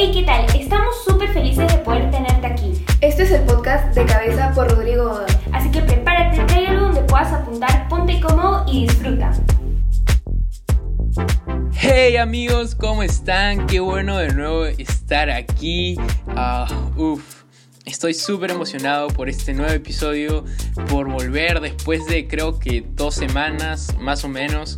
Hey, ¿qué tal? Estamos súper felices de poder tenerte aquí. Este es el podcast de cabeza por Rodrigo Godoy. Así que prepárate, trae algo donde puedas apuntar, ponte cómodo y disfruta. Hey amigos, ¿cómo están? Qué bueno de nuevo estar aquí. Uf, estoy súper emocionado por este nuevo episodio, por volver después de creo que dos semanas más o menos.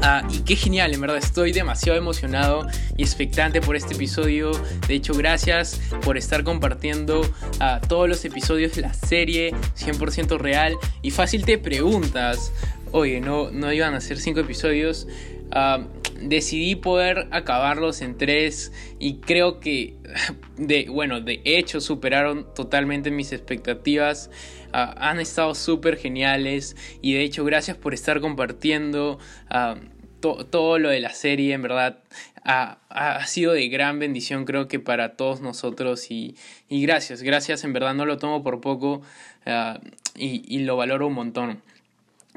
Ah, y qué genial, en verdad estoy demasiado emocionado y expectante por este episodio. De hecho, gracias por estar compartiendo ah, todos los episodios de la serie 100% real. Y fácil te preguntas, oye, no, no iban a ser cinco episodios. Ah, decidí poder acabarlos en tres y creo que de bueno de hecho superaron totalmente mis expectativas Ah, han estado súper geniales y de hecho gracias por estar compartiendo ah, todo lo de la serie, en verdad ha, sido de gran bendición creo que para todos nosotros y, y gracias, gracias, en verdad no lo tomo por poco ah, y, y lo valoro un montón.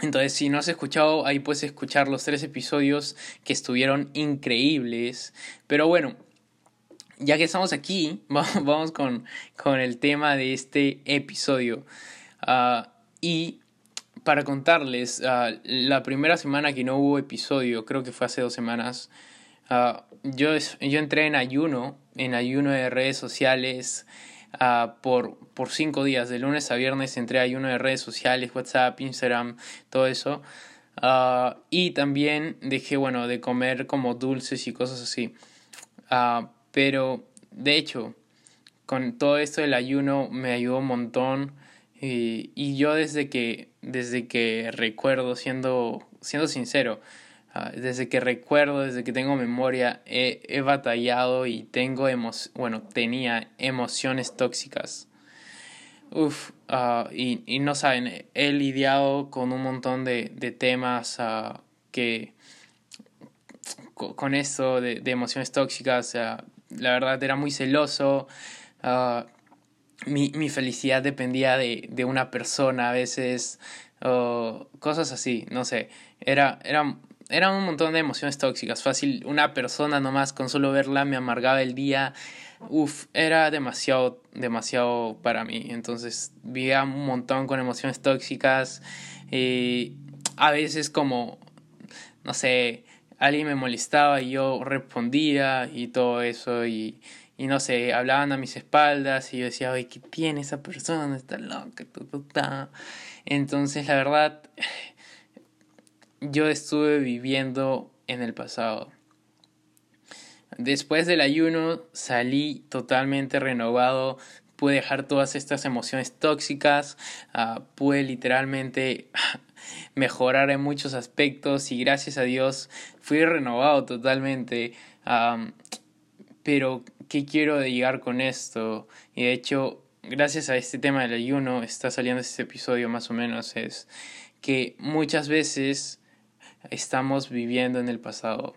Entonces, si no has escuchado, ahí puedes escuchar los tres episodios que estuvieron increíbles. Pero bueno, ya que estamos aquí, vamos con, con el tema de este episodio. Uh, y para contarles, uh, la primera semana que no hubo episodio, creo que fue hace dos semanas, uh, yo, yo entré en ayuno, en ayuno de redes sociales por, por cinco días, de lunes a viernes entré ayuno de redes sociales, WhatsApp, Instagram, todo eso. y también dejé, bueno, de comer como dulces y cosas así. pero, de hecho, con todo esto del ayuno me ayudó un montón y, yo desde que, desde que recuerdo, siendo, siendo sincero, ah, desde que recuerdo, desde que tengo memoria, he, he batallado y tengo bueno, tenía emociones tóxicas. Uf, uh, y, y, no saben, he lidiado con un montón de, de temas uh, que con esto de, de emociones tóxicas, la verdad era muy celoso, mi, mi felicidad dependía de, de, una persona a veces, o cosas así, no sé, era, era, era un montón de emociones tóxicas, fácil, una persona nomás con solo verla me amargaba el día, uff, era demasiado, demasiado para mí, entonces vivía un montón con emociones tóxicas, y a veces como, no sé, alguien me molestaba y yo respondía y todo eso. Y y no sé, hablaban a mis espaldas y yo decía, oye, ¿qué tiene esa persona? Está loca, Entonces, la verdad, yo estuve viviendo en el pasado. Después del ayuno salí totalmente renovado, pude dejar todas estas emociones tóxicas, uh, pude literalmente mejorar en muchos aspectos y gracias a Dios fui renovado totalmente. Pero ¿qué quiero llegar con esto? Y de hecho, gracias a este tema del ayuno, está saliendo este episodio más o menos, es que muchas veces estamos viviendo en el pasado.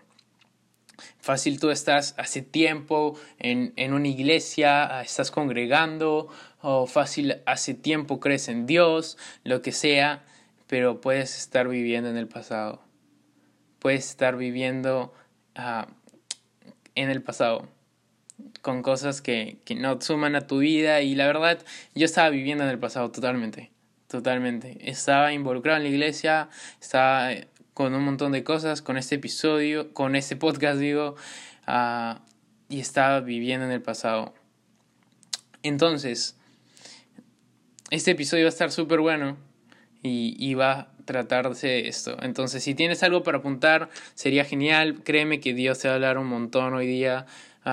Fácil tú estás hace tiempo en, en una iglesia, estás congregando, o fácil hace tiempo crees en Dios, lo que sea, pero puedes estar viviendo en el pasado. Puedes estar viviendo uh, en el pasado con cosas que, que no suman a tu vida y la verdad yo estaba viviendo en el pasado totalmente, totalmente. Estaba involucrado en la iglesia, estaba eh, con un montón de cosas, con este episodio, con este podcast digo, uh, y estaba viviendo en el pasado. Entonces, este episodio va a estar súper bueno y, y va a tratarse de esto. Entonces, si tienes algo para apuntar, sería genial. Créeme que Dios te va a hablar un montón hoy día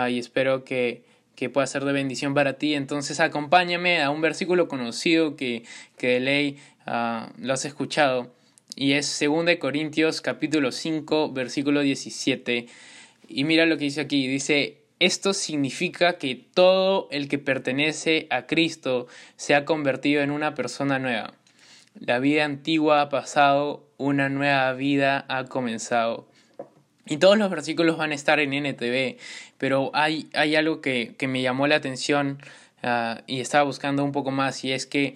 y espero que, que pueda ser de bendición para ti. Entonces acompáñame a un versículo conocido que, que de ley uh, lo has escuchado y es 2 Corintios capítulo 5 versículo 17 y mira lo que dice aquí, dice esto significa que todo el que pertenece a Cristo se ha convertido en una persona nueva. La vida antigua ha pasado, una nueva vida ha comenzado. Y todos los versículos van a estar en NTV, pero hay, hay algo que, que, me llamó la atención uh, y estaba buscando un poco más, y es que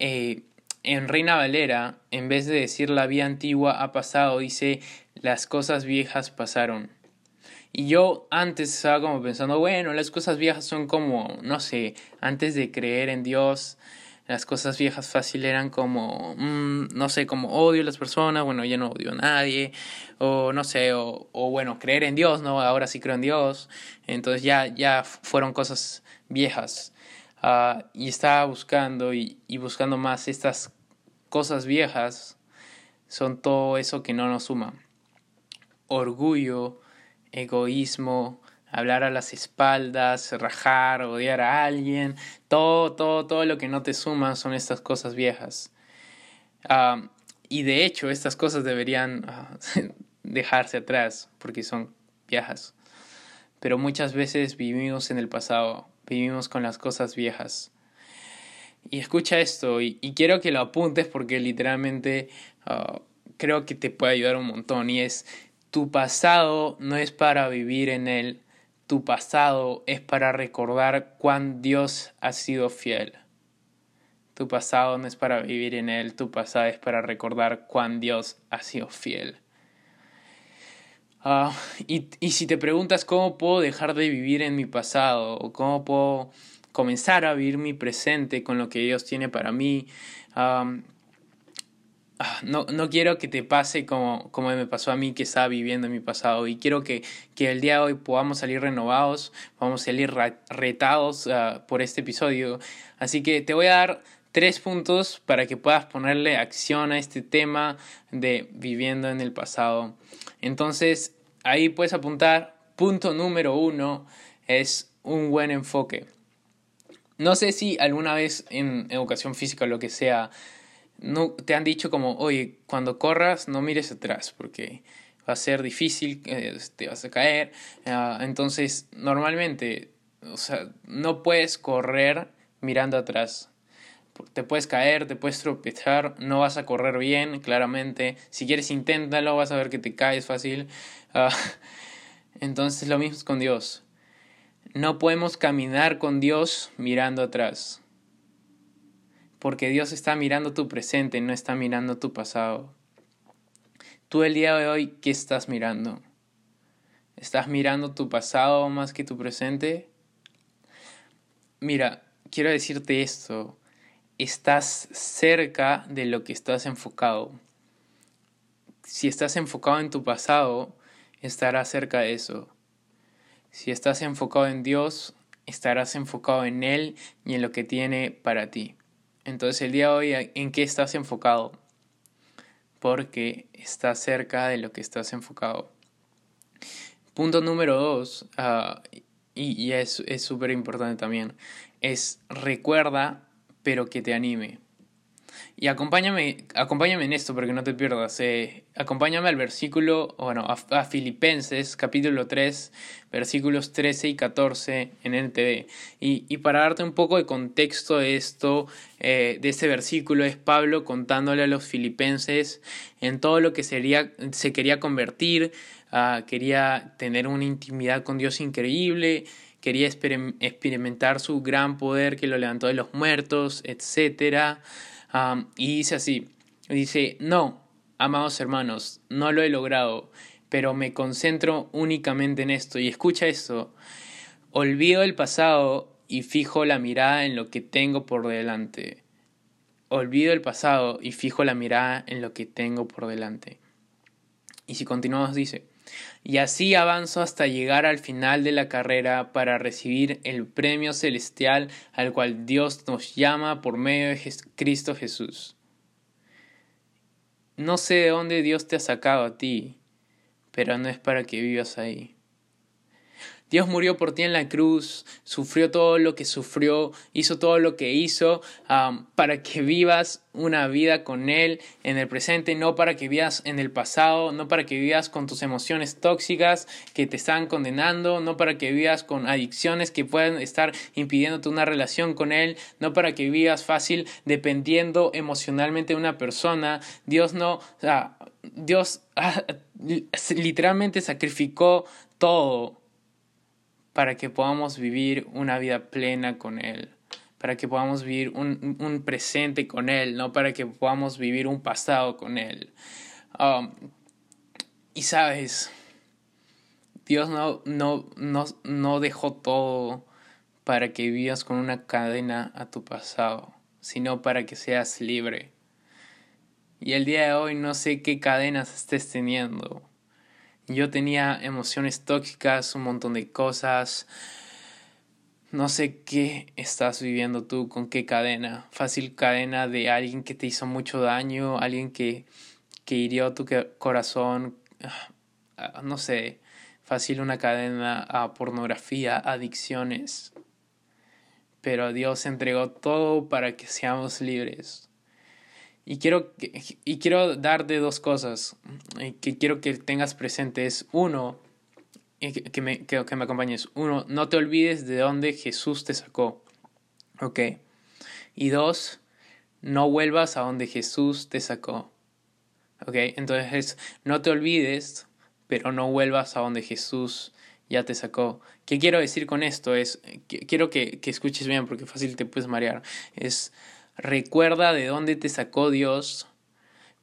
eh, en Reina Valera, en vez de decir la vida antigua ha pasado, dice las cosas viejas pasaron. Y yo antes estaba como pensando, bueno, las cosas viejas son como, no sé, antes de creer en Dios, las cosas viejas fácil eran como, mm, no sé, como odio a las personas, bueno, ya no odio a nadie, o no sé, o, o bueno, creer en Dios, ¿no? Ahora sí creo en Dios. Entonces ya, ya fueron cosas viejas. Uh, y estaba buscando y, y buscando más estas cosas viejas, son todo eso que no nos suma. Orgullo, egoísmo, hablar a las espaldas, rajar, odiar a alguien, todo, todo, todo lo que no te suma son estas cosas viejas. Y de hecho, estas cosas deberían uh, dejarse atrás porque son viejas. Pero muchas veces vivimos en el pasado, vivimos con las cosas viejas. Y escucha esto, y, quiero que lo apuntes porque literalmente uh, creo que te puede ayudar un montón. Y es, tu pasado no es para vivir en él, tu pasado es para recordar cuán Dios ha sido fiel. Tu pasado no es para vivir en él, tu pasado es para recordar cuán Dios ha sido fiel. Uh, y, si te preguntas cómo puedo dejar de vivir en mi pasado o cómo puedo comenzar a vivir mi presente con lo que Dios tiene para mí, um, no, no quiero que te pase como, como me pasó a mí que estaba viviendo en mi pasado y quiero que, que el día de hoy podamos salir renovados, podamos salir retados uh, por este episodio. Así que te voy a dar tres puntos para que puedas ponerle acción a este tema de viviendo en el pasado. Entonces, ahí puedes apuntar, punto número uno es un buen enfoque. No sé si alguna vez en educación física o lo que sea, no, te han dicho como, oye, cuando corras no mires atrás porque va a ser difícil, te vas a caer. Uh, entonces, normalmente, o sea, no puedes correr mirando atrás. Te puedes caer, te puedes tropezar, no vas a correr bien, claramente. Si quieres, inténtalo, vas a ver que te caes fácil. Uh, entonces, lo mismo es con Dios. No podemos caminar con Dios mirando atrás porque Dios está mirando tu presente, no está mirando tu pasado. Tú el día de hoy, ¿qué estás mirando? ¿Estás mirando tu pasado más que tu presente? Mira, quiero decirte esto, estás cerca de lo que estás enfocado. Si estás enfocado en tu pasado, estarás cerca de eso. Si estás enfocado en Dios, estarás enfocado en Él y en lo que tiene para ti. Entonces el día de hoy, ¿en qué estás enfocado? Porque estás cerca de lo que estás enfocado. Punto número dos, uh, y, y, es súper importante también, es recuerda, pero que te anime. Y acompáñame, acompáñame en esto para que no te pierdas. Eh, acompáñame al versículo, bueno, a, Filipenses, capítulo 3, versículos 13 y 14 en NTV. Y, y para darte un poco de contexto de esto, eh, de este versículo, es Pablo contándole a los filipenses en todo lo que sería, se quería convertir, uh, quería tener una intimidad con Dios increíble quería experimentar su gran poder que lo levantó de los muertos, etcétera y dice así, dice, no, amados hermanos, no lo he logrado, pero me concentro únicamente en esto. Y escucha esto, olvido el pasado y fijo la mirada en lo que tengo por delante. Olvido el pasado y fijo la mirada en lo que tengo por delante. Y si continuamos dice, y así avanzo hasta llegar al final de la carrera para recibir el premio celestial al cual Dios nos llama por medio de Cristo Jesús. No sé de dónde Dios te ha sacado a ti, pero no es para que vivas ahí. Dios murió por ti en la cruz, sufrió todo lo que sufrió, hizo todo lo que hizo para que vivas una vida con Él en el presente, no para que vivas en el pasado, no para que vivas con tus emociones tóxicas que te están condenando, no para que vivas con adicciones que puedan estar impidiéndote una relación con Él, no para que vivas fácil dependiendo emocionalmente de una persona. Dios no, o sea, Dios ah, literalmente sacrificó todo para que podamos vivir una vida plena con Él, para que podamos vivir un, un presente con Él, no para que podamos vivir un pasado con Él. Um, y sabes, Dios no, no, no, no dejó todo para que vivas con una cadena a tu pasado, sino para que seas libre. Y el día de hoy no sé qué cadenas estés teniendo. Yo tenía emociones tóxicas, un montón de cosas. No sé qué estás viviendo tú, con qué cadena. Fácil cadena de alguien que te hizo mucho daño, alguien que, que hirió tu corazón. Ah, no sé, fácil una cadena a pornografía, adicciones. Pero Dios entregó todo para que seamos libres. Y quiero, y quiero darte dos cosas que quiero que tengas presentes. Uno, que me, que, me acompañes. Uno, no te olvides de dónde Jesús te sacó. ¿Ok? Y dos, no vuelvas a donde Jesús te sacó. ¿Ok? Entonces, no te olvides, pero no vuelvas a donde Jesús ya te sacó. ¿Qué quiero decir con esto? Es, quiero que, que escuches bien porque fácil te puedes marear. Es Recuerda de dónde te sacó Dios,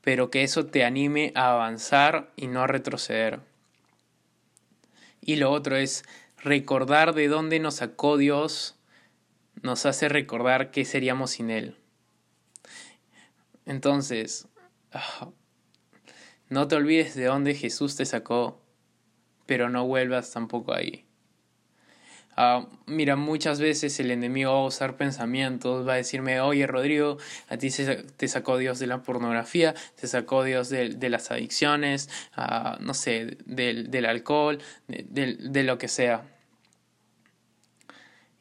pero que eso te anime a avanzar y no a retroceder. Y lo otro es recordar de dónde nos sacó Dios, nos hace recordar qué seríamos sin Él. Entonces, ah, no te olvides de dónde Jesús te sacó, pero no vuelvas tampoco ahí. Ah, mira, muchas veces el enemigo va a usar pensamientos, va a decirme, oye Rodrigo, a ti te sacó Dios de la pornografía, te sacó Dios de, las adicciones, uh, no sé, del, alcohol, de, lo que sea.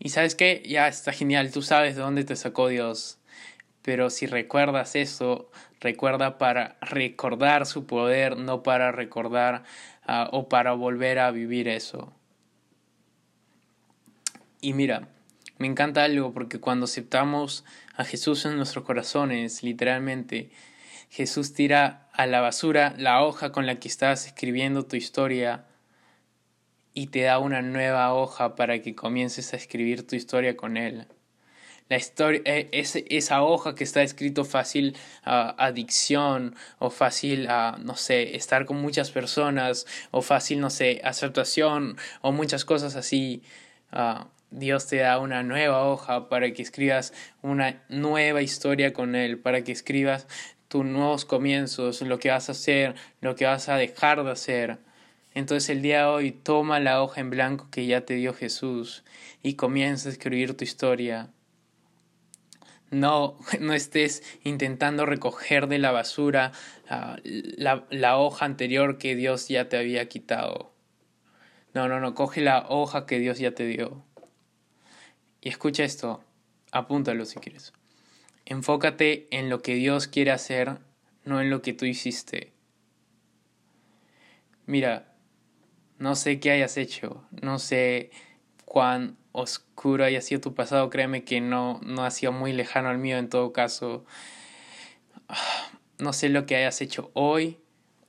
Y sabes qué, ya está genial, tú sabes de dónde te sacó Dios. Pero si recuerdas eso, recuerda para recordar su poder, no para recordar uh, o para volver a vivir eso. Y mira, me encanta algo porque cuando aceptamos a Jesús en nuestros corazones, literalmente, Jesús tira a la basura la hoja con la que estás escribiendo tu historia y te da una nueva hoja para que comiences a escribir tu historia con Él. La historia, eh, esa hoja que está escrito fácil a adicción o fácil a, no sé, estar con muchas personas o fácil, no sé, aceptación o muchas cosas así. Uh, Dios te da una nueva hoja para que escribas una nueva historia con Él, para que escribas tus nuevos comienzos, lo que vas a hacer, lo que vas a dejar de hacer. Entonces el día de hoy toma la hoja en blanco que ya te dio Jesús y comienza a escribir tu historia. No, no estés intentando recoger de la basura ah, la, la hoja anterior que Dios ya te había quitado. No, no, no, coge la hoja que Dios ya te dio. Y escucha esto, apúntalo si quieres. Enfócate en lo que Dios quiere hacer, no en lo que tú hiciste. Mira, no sé qué hayas hecho, no sé cuán oscuro haya sido tu pasado, créeme que no, no ha sido muy lejano al mío en todo caso. No sé lo que hayas hecho hoy,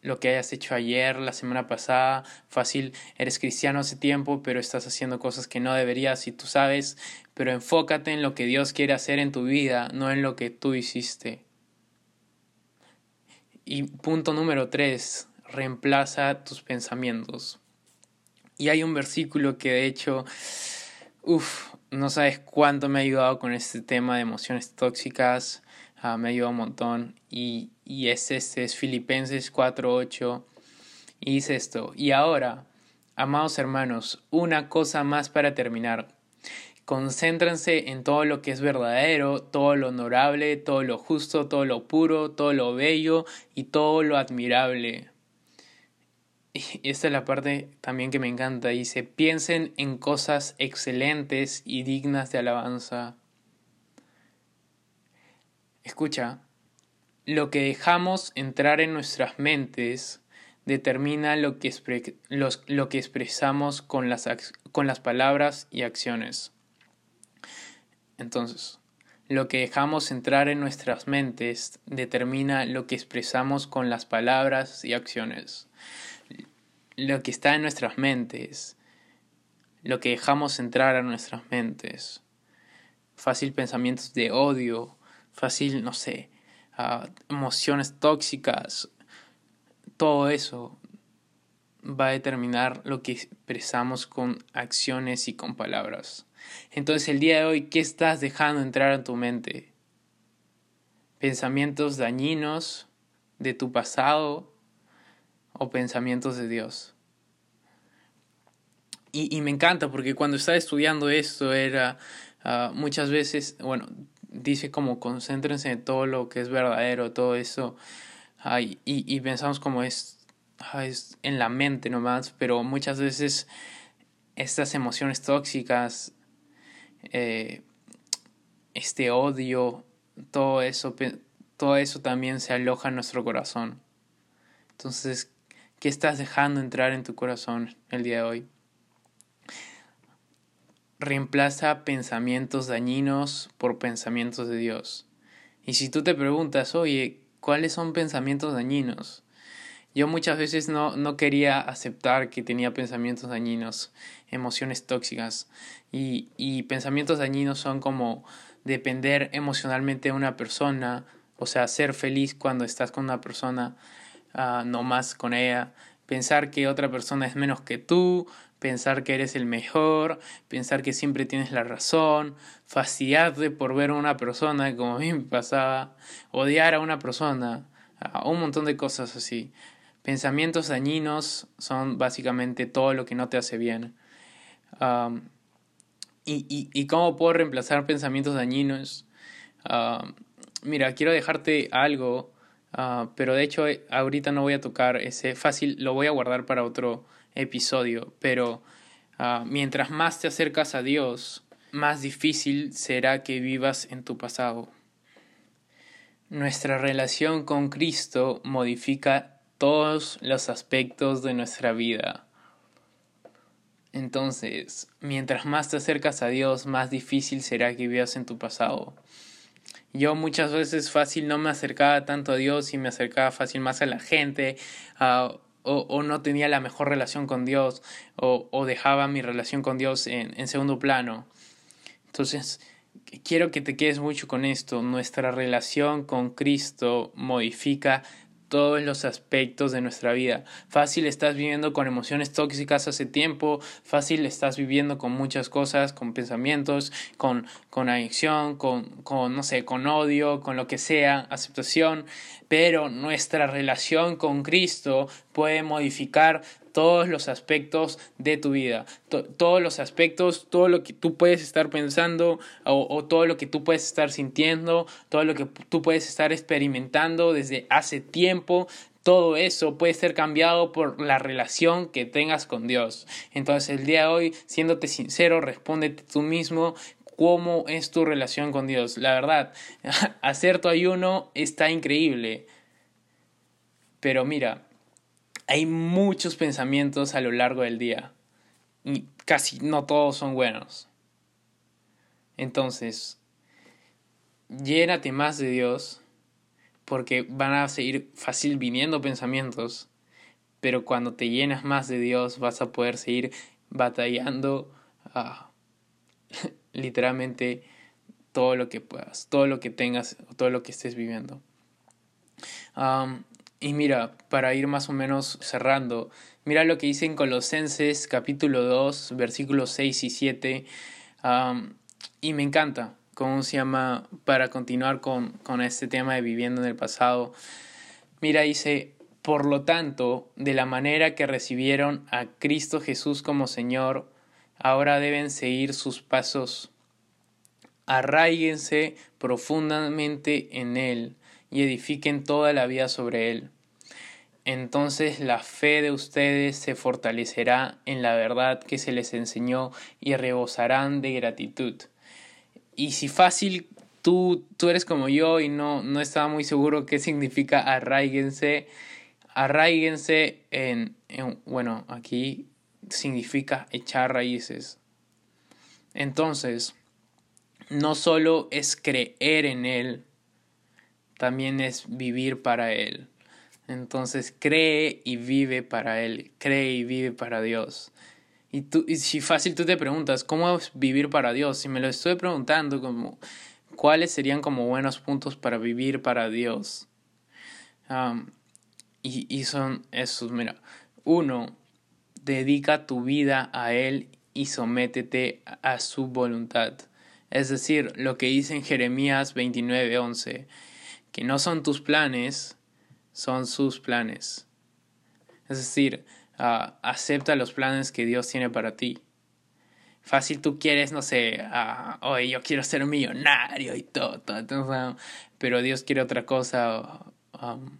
lo que hayas hecho ayer, la semana pasada. Fácil, eres cristiano hace tiempo, pero estás haciendo cosas que no deberías y tú sabes. Pero enfócate en lo que Dios quiere hacer en tu vida, no en lo que tú hiciste. Y punto número tres, reemplaza tus pensamientos. Y hay un versículo que de hecho, uff, no sabes cuánto me ha ayudado con este tema de emociones tóxicas. Ah, me ayuda un montón. Y, y es este, es Filipenses 4.8. Y dice esto, y ahora, amados hermanos, una cosa más para terminar. Concéntrense en todo lo que es verdadero, todo lo honorable, todo lo justo, todo lo puro, todo lo bello y todo lo admirable. Y esta es la parte también que me encanta. Dice, piensen en cosas excelentes y dignas de alabanza. Escucha, lo que dejamos entrar en nuestras mentes determina lo que, lo que expresamos con las, con las palabras y acciones. Entonces, lo que dejamos entrar en nuestras mentes determina lo que expresamos con las palabras y acciones. Lo que está en nuestras mentes, lo que dejamos entrar a nuestras mentes. Fácil pensamientos de odio, fácil, no sé, emociones tóxicas, todo eso. va a determinar lo que expresamos con acciones y con palabras. Entonces el día de hoy, ¿qué estás dejando entrar en tu mente? ¿Pensamientos dañinos de tu pasado o pensamientos de Dios? Y, me encanta porque cuando estaba estudiando esto era ah, muchas veces, bueno, dice como concéntrense en todo lo que es verdadero, todo eso, y, y, pensamos como es, es en la mente nomás, pero muchas veces estas emociones tóxicas, eh, este odio, todo eso, todo eso también se aloja en nuestro corazón. Entonces, ¿qué estás dejando entrar en tu corazón el día de hoy? reemplaza pensamientos dañinos por pensamientos de Dios. Y si tú te preguntas, oye, ¿cuáles son pensamientos dañinos? Yo muchas veces no, no quería aceptar que tenía pensamientos dañinos, emociones tóxicas. Y, y pensamientos dañinos son como depender emocionalmente de una persona, o sea, ser feliz cuando estás con una persona, uh, no más con ella, pensar que otra persona es menos que tú, pensar que eres el mejor, pensar que siempre tienes la razón, fastidiarte por ver a una persona, como a mí me pasaba, odiar a una persona, un montón de cosas así. Pensamientos dañinos son básicamente todo lo que no te hace bien. y, y, y, cómo puedo reemplazar pensamientos dañinos? mira, quiero dejarte algo, ah, pero de hecho ahorita no voy a tocar ese fácil, lo voy a guardar para otro episodio, pero ah, mientras más te acercas a Dios, más difícil será que vivas en tu pasado. Nuestra relación con Cristo modifica todos los aspectos de nuestra vida. Entonces, mientras más te acercas a Dios, más difícil será que vivas en tu pasado. Yo muchas veces fácil no me acercaba tanto a Dios y me acercaba fácil más a la gente, o, no tenía la mejor relación con Dios o, o dejaba mi relación con Dios en, en segundo plano. Entonces, quiero que te quedes mucho con esto. Nuestra relación con Cristo modifica todos los aspectos de nuestra vida. Fácil estás viviendo con emociones tóxicas hace tiempo, fácil estás viviendo con muchas cosas, con pensamientos, con, con adicción, con, con, no sé, con odio, con lo que sea, aceptación, pero nuestra relación con Cristo puede modificar todos los aspectos de tu vida, todos los aspectos, todo lo que tú puedes estar pensando o, todo lo que tú puedes estar sintiendo, todo lo que tú puedes estar experimentando desde hace tiempo, todo eso puede ser cambiado por la relación que tengas con Dios. Entonces el día de hoy, siéndote sincero, respóndete tú mismo cómo es tu relación con Dios. La verdad, hacer tu ayuno está increíble. Pero mira, hay muchos pensamientos a lo largo del día y casi no todos son buenos. Entonces, llénate más de Dios porque van a seguir fácil viniendo pensamientos, pero cuando te llenas más de Dios vas a poder seguir batallando ah, literalmente todo lo que puedas, todo lo que tengas, todo lo que estés viviendo. Y mira, para ir más o menos cerrando, mira lo que dice en Colosenses capítulo 2, versículos 6 y 7. y me encanta cómo se llama para continuar con, con este tema de viviendo en el pasado. Mira, dice, por lo tanto, de la manera que recibieron a Cristo Jesús como Señor, ahora deben seguir sus pasos. Arraíguense profundamente en Él y edifiquen toda la vida sobre él. Entonces la fe de ustedes se fortalecerá en la verdad que se les enseñó y rebosarán de gratitud. Y si fácil tú, tú eres como yo y no, no estaba muy seguro qué significa arraíguense, arraíguense en, en, bueno, aquí significa echar raíces. Entonces, no solo es creer en Él, también es vivir para Él. Entonces cree y vive para Él, cree y vive para Dios. Y, tú, y si fácil tú te preguntas, ¿cómo es vivir para Dios? Si me lo estoy preguntando, ¿cuáles serían como buenos puntos para vivir para Dios? y, y son esos, mira, uno, dedica tu vida a Él y sométete a su voluntad. Es decir, lo que dice en Jeremías 29:11, que no son tus planes, son sus planes. Es decir, ah, acepta los planes que Dios tiene para ti. Fácil tú quieres, no sé, uh, yo quiero ser millonario y todo, todo, pero Dios quiere otra cosa. Um,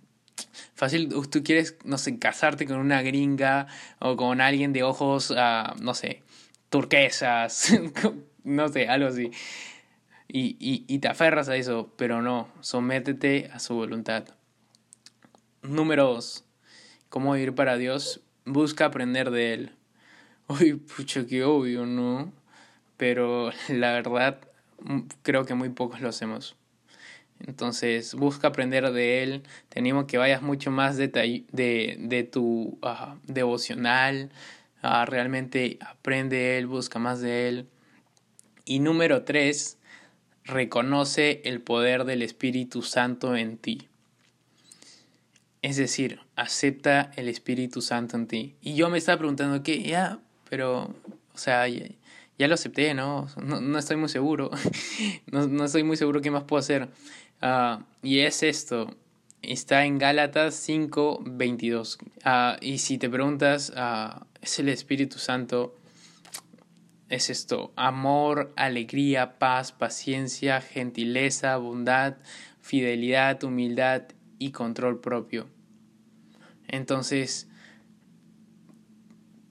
fácil tú quieres, no sé, casarte con una gringa o con alguien de ojos, uh, no sé, turquesas, no sé, algo así. Y, y, y te aferras a eso, pero no, sométete a su voluntad. Número dos, ¿cómo vivir para Dios? Busca aprender de Él. Uy, pucha, qué obvio, ¿no? Pero la verdad, creo que muy pocos lo hacemos. Entonces, busca aprender de él. Te animo que vayas mucho más de, de, tu devocional. Uh, realmente aprende de él, busca más de él. Y número tres, reconoce el poder del Espíritu Santo en ti. Es decir, acepta el Espíritu Santo en ti. Y yo me estaba preguntando que, ya, pero, o sea, ya, lo acepté, ¿no? ¿no? No, estoy muy seguro. no, no, estoy muy seguro qué más puedo hacer. Uh, y es esto. Está en Gálatas 5, 22. Uh, y si te preguntas, uh, ¿es el Espíritu Santo? Es esto. Amor, alegría, paz, paciencia, gentileza, bondad, fidelidad, humildad y control propio. Entonces,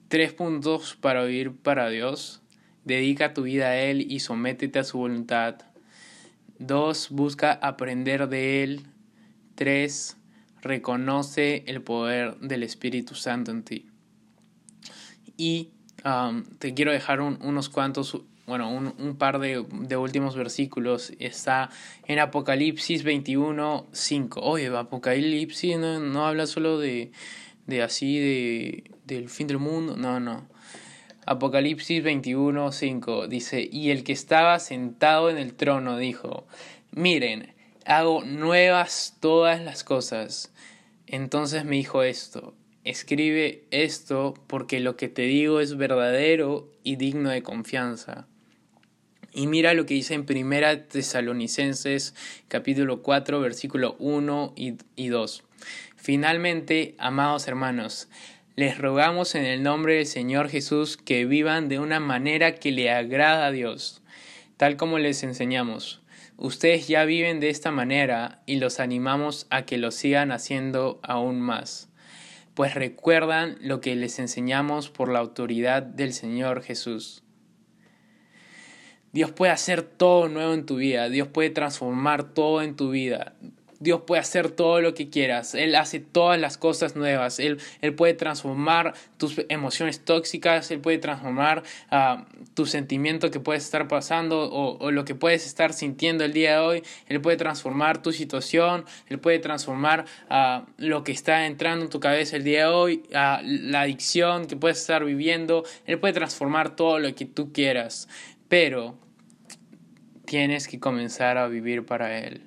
tres puntos para vivir para Dios. Dedica tu vida a Él y sométete a su voluntad. Dos, busca aprender de Él. Tres, reconoce el poder del Espíritu Santo en ti. Y um, te quiero dejar unos cuantos, bueno, un, un par de, de, últimos versículos. Está en Apocalipsis 21, 5. Oye, Apocalipsis no, habla solo de, de así, de, del fin del mundo. No, no. Apocalipsis 21, 5 dice, y el que estaba sentado en el trono dijo, miren, hago nuevas todas las cosas. Entonces me dijo esto, escribe esto porque lo que te digo es verdadero y digno de confianza. Y mira lo que dice en Primera Tesalonicenses capítulo 4 versículo 1 y, y 2. Finalmente, amados hermanos, les rogamos en el nombre del Señor Jesús que vivan de una manera que le agrada a Dios, tal como les enseñamos. Ustedes ya viven de esta manera y los animamos a que lo sigan haciendo aún más, pues recuerdan lo que les enseñamos por la autoridad del Señor Jesús. Dios puede hacer todo nuevo en tu vida, Dios puede transformar todo en tu vida. Dios puede hacer todo lo que quieras. Él hace todas las cosas nuevas. Él, él puede transformar tus emociones tóxicas. Él puede transformar uh, tu sentimiento que puedes estar pasando o, lo que puedes estar sintiendo el día de hoy. Él puede transformar tu situación. Él puede transformar uh, lo que está entrando en tu cabeza el día de hoy. Uh, la adicción que puedes estar viviendo. Él puede transformar todo lo que tú quieras. Pero tienes que comenzar a vivir para Él.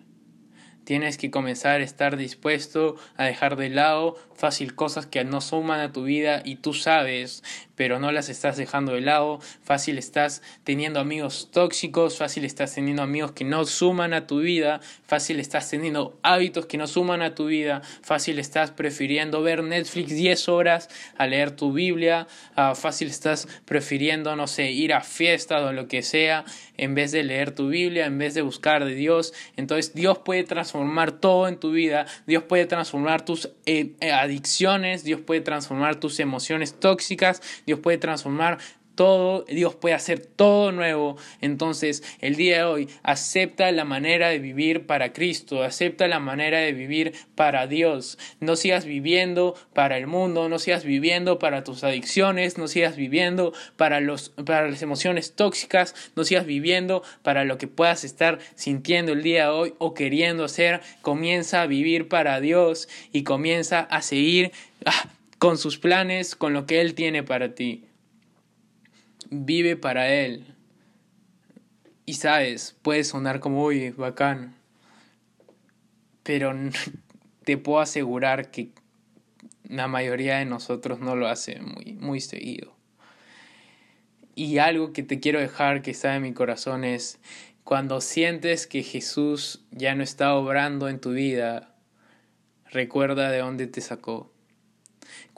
Tienes que comenzar a estar dispuesto a dejar de lado fácil cosas que no suman a tu vida y tú sabes, pero no las estás dejando de lado. Fácil estás teniendo amigos tóxicos, fácil estás teniendo amigos que no suman a tu vida, fácil estás teniendo hábitos que no suman a tu vida, fácil estás prefiriendo ver Netflix 10 horas a leer tu Biblia, uh, fácil estás prefiriendo, no sé, ir a fiestas o lo que sea en vez de leer tu Biblia, en vez de buscar de Dios. Entonces Dios puede transformar todo en tu vida, Dios puede transformar tus eh, adicciones, Dios puede transformar tus emociones tóxicas, Dios puede transformar todo, Dios puede hacer todo nuevo. Entonces, el día de hoy, acepta la manera de vivir para Cristo, acepta la manera de vivir para Dios. No sigas viviendo para el mundo, no sigas viviendo para tus adicciones, no sigas viviendo para, los, para las emociones tóxicas, no sigas viviendo para lo que puedas estar sintiendo el día de hoy o queriendo hacer. Comienza a vivir para Dios y comienza a seguir ah, con sus planes, con lo que Él tiene para ti vive para Él. Y sabes, puede sonar como, uy, bacán. Pero te puedo asegurar que la mayoría de nosotros no lo hace muy, muy seguido. Y algo que te quiero dejar que está en mi corazón es cuando sientes que Jesús ya no está obrando en tu vida, recuerda de dónde te sacó.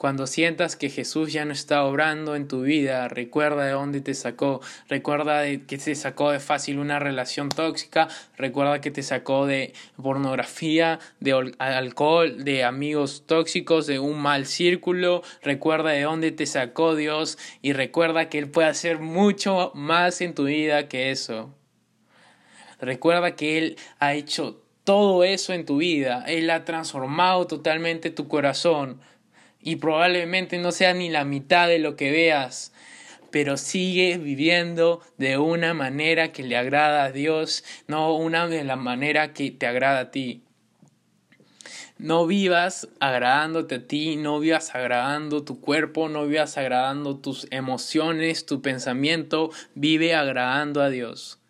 Cuando sientas que Jesús ya no está obrando en tu vida, recuerda de dónde te sacó, recuerda de que te sacó de fácil una relación tóxica, recuerda que te sacó de pornografía, de alcohol, de amigos tóxicos, de un mal círculo, recuerda de dónde te sacó Dios y recuerda que Él puede hacer mucho más en tu vida que eso. Recuerda que Él ha hecho todo eso en tu vida, Él ha transformado totalmente tu corazón y probablemente no sea ni la mitad de lo que veas, pero sigue viviendo de una manera que le agrada a Dios, no una de la manera que te agrada a ti. No vivas agradándote a ti, no vivas agradando tu cuerpo, no vivas agradando tus emociones, tu pensamiento, vive agradando a Dios.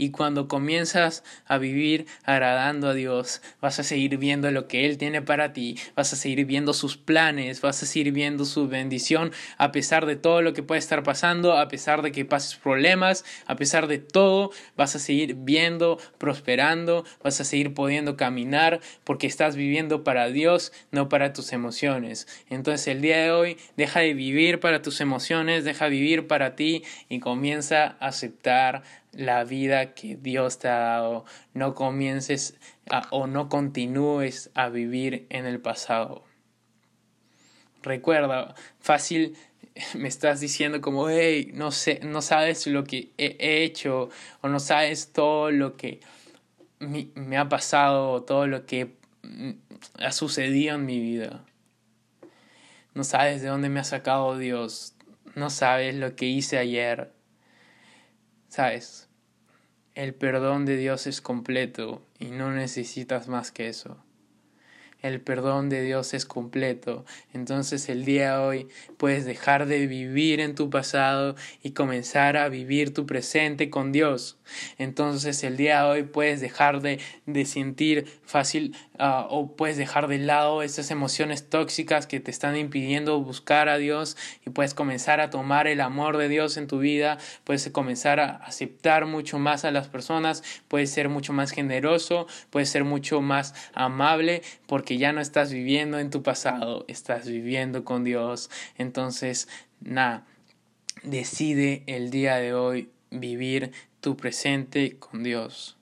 Y cuando comienzas a vivir agradando a Dios, vas a seguir viendo lo que Él tiene para ti, vas a seguir viendo sus planes, vas a seguir viendo su bendición a pesar de todo lo que puede estar pasando, a pesar de que pases problemas, a pesar de todo, vas a seguir viendo, prosperando, vas a seguir pudiendo caminar porque estás viviendo para Dios, no para tus emociones. Entonces el día de hoy deja de vivir para tus emociones, deja de vivir para ti y comienza a aceptar la vida que Dios te ha dado. No comiences o no continúes a vivir en el pasado. Recuerda, fácil me estás diciendo como, hey, no sé, no sabes lo que he hecho o no sabes todo lo que me ha pasado, todo lo que mm, ha sucedido en mi vida. No sabes de dónde me ha sacado Dios. No sabes lo que hice ayer. ¿Sabes? El perdón de Dios es completo y no necesitas más que eso el perdón de Dios es completo. Entonces el día de hoy puedes dejar de vivir en tu pasado y comenzar a vivir tu presente con Dios. Entonces el día de hoy puedes dejar de, de sentir fácil ah, o puedes dejar de lado esas emociones tóxicas que te están impidiendo buscar a Dios y puedes comenzar a tomar el amor de Dios en tu vida, puedes comenzar a aceptar mucho más a las personas, puedes ser mucho más generoso, puedes ser mucho más amable porque que ya no estás viviendo en tu pasado, estás viviendo con Dios. Entonces, nada, decide el día de hoy vivir tu presente con Dios.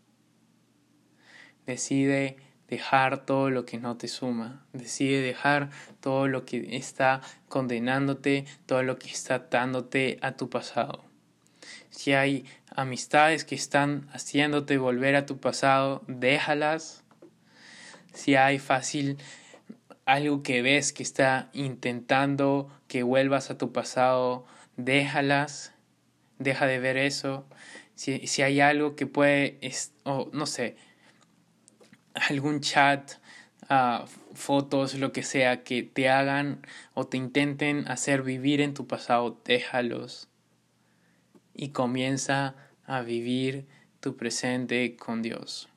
Decide dejar todo lo que no te suma. Decide dejar todo lo que está condenándote, todo lo que está atándote a tu pasado. Si hay amistades que están haciéndote volver a tu pasado, déjalas si hay fácil algo que ves que está intentando que vuelvas a tu pasado, déjalas, deja de ver eso. Si, si hay algo que puede, o no sé, algún chat, uh, fotos, lo que sea, que te hagan o te intenten hacer vivir en tu pasado, déjalos. Y comienza a vivir tu presente con Dios.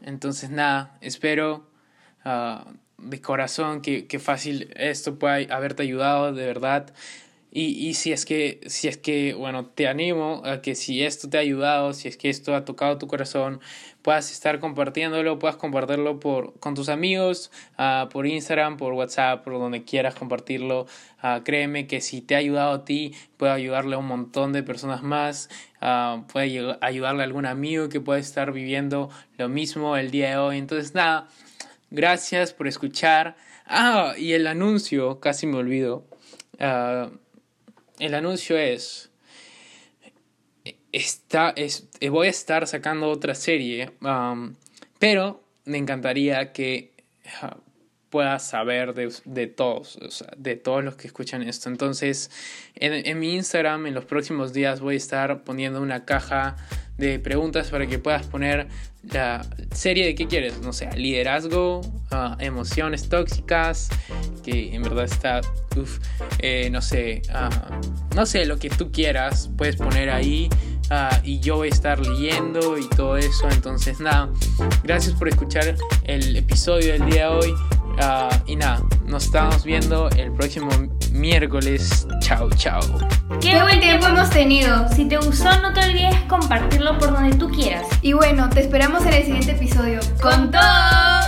Entonces, nada, espero ah, de corazón que, que, fácil esto pueda haberte ayudado, de verdad. Y, y si es que, si es que, bueno, te animo a que si esto te ha ayudado, si es que esto ha tocado tu corazón, puedas estar compartiéndolo, puedas compartirlo por, con tus amigos, uh, por Instagram, por WhatsApp, por donde quieras compartirlo. Uh, créeme que si te ha ayudado a ti, puede ayudarle a un montón de personas más. Uh, puede ayudarle a algún amigo que puede estar viviendo lo mismo el día de hoy. Entonces, nada, gracias por escuchar. Ah, y el anuncio, casi me olvido el anuncio es, está, es, voy a estar sacando otra serie, um, pero me encantaría que uh, puedas saber de, de todos, o sea, de todos los que escuchan esto. Entonces, en, en mi Instagram, en los próximos días, voy a estar poniendo una caja de preguntas para que puedas poner la serie de qué quieres, no sé, liderazgo, ah, emociones tóxicas, que en verdad está, eh, no sé, ah, no sé, lo que tú quieras, puedes poner ahí ah, y yo voy a estar leyendo y todo eso. Entonces, nada, gracias por escuchar el episodio del día de hoy. Ah, y nada, nos estamos viendo el próximo miércoles. Chao, chao. Qué buen tiempo hemos tenido. Si te gustó, no te olvides compartirlo por donde tú quieras. Y bueno, te esperamos en el siguiente episodio. ¡Con todo!